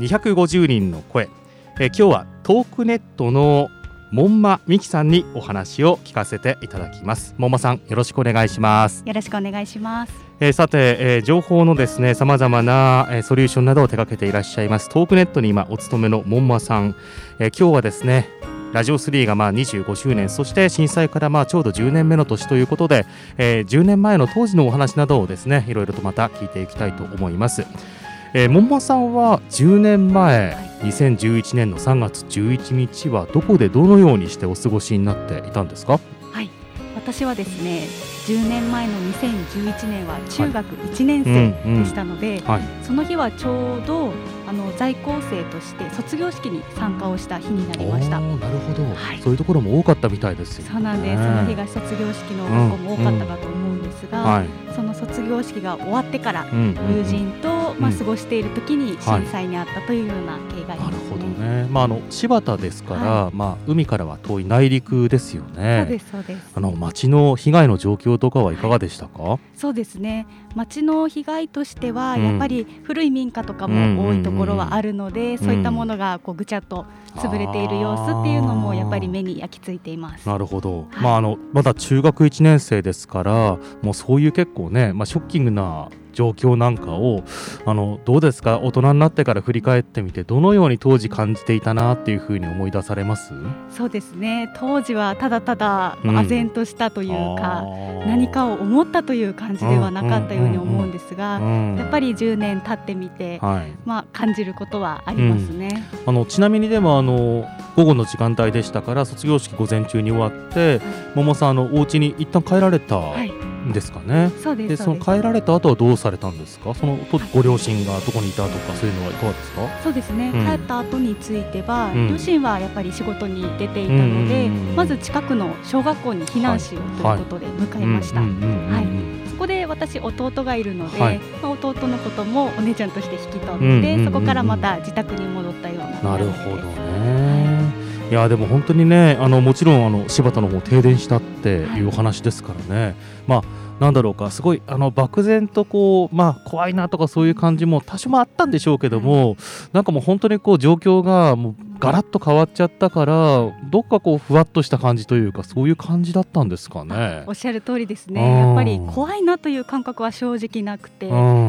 250人の声。え今日はトークネットの門馬美希さんにお話を聞かせていただきます。門馬さんよろしくお願いします。よろしくお願いします。えー、さて、えー、情報のですね様々な、えー、ソリューションなどを手掛けていらっしゃいます。トークネットに今お勤めの門馬さん、えー、今日はですねラジオ3がまあ25周年。そして震災からまあちょうど10年目の年ということで、えー、10年前の当時のお話などをですねいろいろとまた聞いていきたいと思います。えー、門馬さんは10年前、はい、2011年の3月11日はどこでどのようにしてお過ごしになっていたんですか？はい。私はですね10年前の2011年は中学1年生でしたので、その日はちょうどあの在校生として卒業式に参加をした日になりました。なるほど、はい、そういうところも多かったみたいですよ、ね、そうなんです。その日が卒業式の学校も多かったかと思うんですが、うんうんその卒業式が終わってから友人と、まあ過ごしている時に震災にあったというような経緯があります、ね、なるほどね。まああの柴田ですから、はい、まあ海からは遠い内陸ですよね。そうですそうです。あの町の被害の状況とかはいかがでしたか？はい、そうですね。町の被害としては、やっぱり古い民家とかも多いところはあるので、そういったものがこうぐちゃっと潰れている様子っていうのもやっぱり目に焼き付いています。なるほど。はい、まああのまだ中学1年生ですから、もうそういう結構ね、まあショッキングな状況なんかをあのどうですか？大人になってから振り返ってみてどのように当時感じていたなっていうふうに思い出されます？そうですね。当時はただただ唖然としたというか、うん、何かを思ったという感じではなかったように思うんですが、やっぱり10年経ってみて、はい、まあ、感じることはありますね、うん、あのちなみにでもあの午後の時間帯でしたから卒業式午前中に終わって、はい、桃さんあのお家に一旦帰られた。はいですかね。そうですその帰られた後はどうされたんですか？そのご両親がどこにいたとかそういうのはいかがですか？そうですね。うん、帰った後については、うん、両親はやっぱり仕事に出ていたので、まず近くの小学校に避難しようということで向かいました。はい。そこで私弟がいるので、はい、まあ、弟のこともお姉ちゃんとして引き取って、そこからまた自宅に戻ったようななるほどね。いやでも本当にねあのもちろんあの柴田の方停電したっていうお話ですからね、はい、まあなんだろうかすごいあの漠然とこうまあ怖いなとかそういう感じも多少もあったんでしょうけども、はい、なんかもう本当にこう状況がもうガラッと変わっちゃったからどっかこうふわっとした感じというかそういう感じだったんですかね。おっしゃる通りですね。やっぱり怖いなという感覚は正直なくて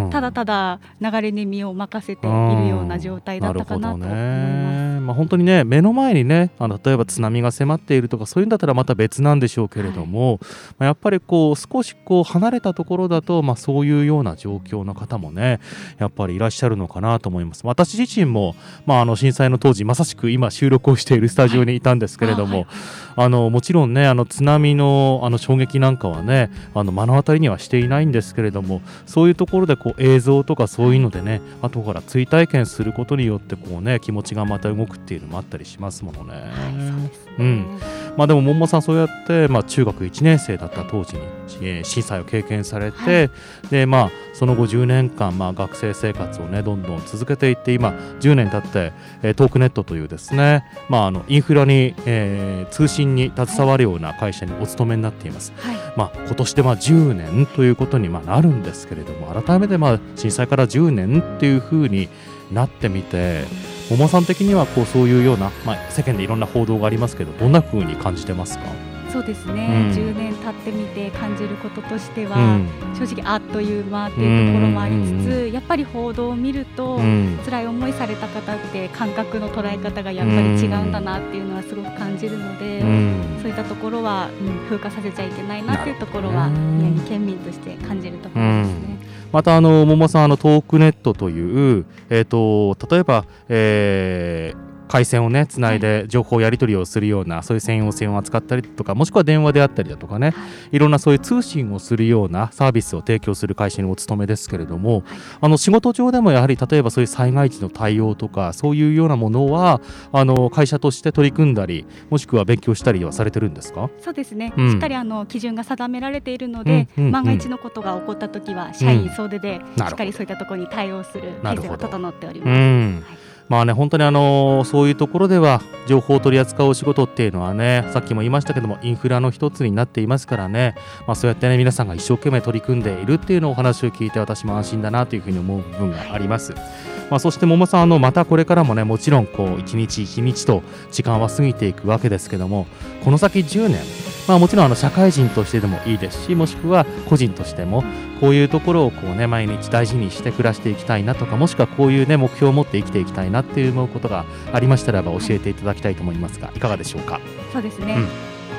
ただただ流れに身を任せているような状態だったかなと思います、まあ、本当にね目の前にねあの例えば津波が迫っているとかそういうんだったらまた別なんでしょうけれども、はい、まあ、やっぱりこう少しこう離れたところだと、まあ、そういうような状況の方もねやっぱりいらっしゃるのかなと思います。私自身も、まあ、あの震災の当時まさしく今収録をしているスタジオにいたんですけれども、はい、あのもちろんねあの津波のあの衝撃なんかはねあの目の当たりにはしていないんですけれどもそういうところでこう映像とかそういうのでね後から追体験することによってこうね気持ちがまた動くっていうのもあったりしますものね。はい、うんまあ、でも桃さんそうやって、まあ、中学1年生だった当時に、えー、震災を経験されて、はい、でまあその後10年間、まあ、学生生活をねどんどん続けていって今10年経って、えー、トークネットというですね、まあ、あのインフラに、えー、通信に携わるような会社にお勤めになっています、はい、まあ、今年でまあ10年ということにまあなるんですけれども改めてまあ震災から10年っていうふうになってみて桃さん的にはこうそういうような、まあ、世間でいろんな報道がありますけどどんなふうに感じてますか？そうですね、うん、10年経ってみて感じることとしては、うん、正直あっという間というところもありつつ、やっぱり報道を見ると、うん、辛い思いされた方って感覚の捉え方がやっぱり違うんだなっていうのはすごく感じるので、そういったところは、うん、風化させちゃいけないなっていうところは宮城県民として感じるところですね。またあの桃さんあのトークネットという、えーと、例えば、えー回線をねつないで情報やり取りをするような、そういう専用線を扱ったりとかもしくは電話であったりだとかね、い、ろんなそういう通信をするようなサービスを提供する会社にお勤めですけれども、あの仕事上でもやはり例えばそういう災害時の対応とかそういうようなものはあの会社として取り組んだりもしくは勉強したりはされてるんですか？そうですね、うん、しっかりあの基準が定められているので、うんうんうん、万が一のことが起こった時は社員総出でしっかりそういったところに対応する体制が整っております。まあね、本当にあのそういうところでは情報を取り扱うお仕事っていうのはねさっきも言いましたけどもインフラの一つになっていますからね、まあ、そうやってね皆さんが一生懸命取り組んでいるっていうのをお話を聞いて私も安心だなというふうに思う部分があります。まあ、そして桃さんあのまたこれからもねもちろんこう一日一日と時間は過ぎていくわけですけどもこの先10年まあ、もちろんあの社会人としてでもいいですしもしくは個人としてもこういうところをこう、ね、毎日大事にして暮らしていきたいなとかもしくはこういう、ね、目標を持って生きていきたいなっていう思うことがありましたらば教えていただきたいと思いますがいかがでしょうか？そうですね、うん。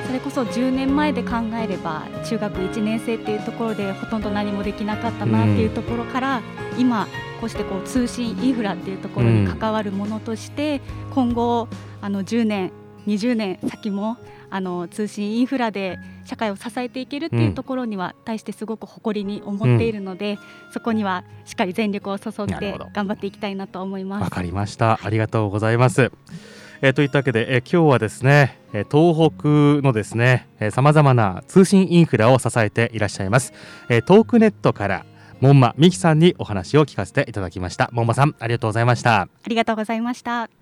それこそ10年前で考えれば中学1年生っていうところでほとんど何もできなかったなっていうところから、うん、今こうしてこう通信インフラっていうところに関わるものとして、今後あの10年20年先もあの通信インフラで社会を支えていけるっていうところには対してすごく誇りに思っているので、うん、そこにはしっかり全力を注いで頑張っていきたいなと思います。わかりました。ありがとうございます。えー、といったわけで、えー、今日はですね、え東北のですねさまざまな通信インフラを支えていらっしゃいます、えー、トークネットから門馬美希さんにお話を聞かせていただきました。門馬さんありがとうございました。ありがとうございました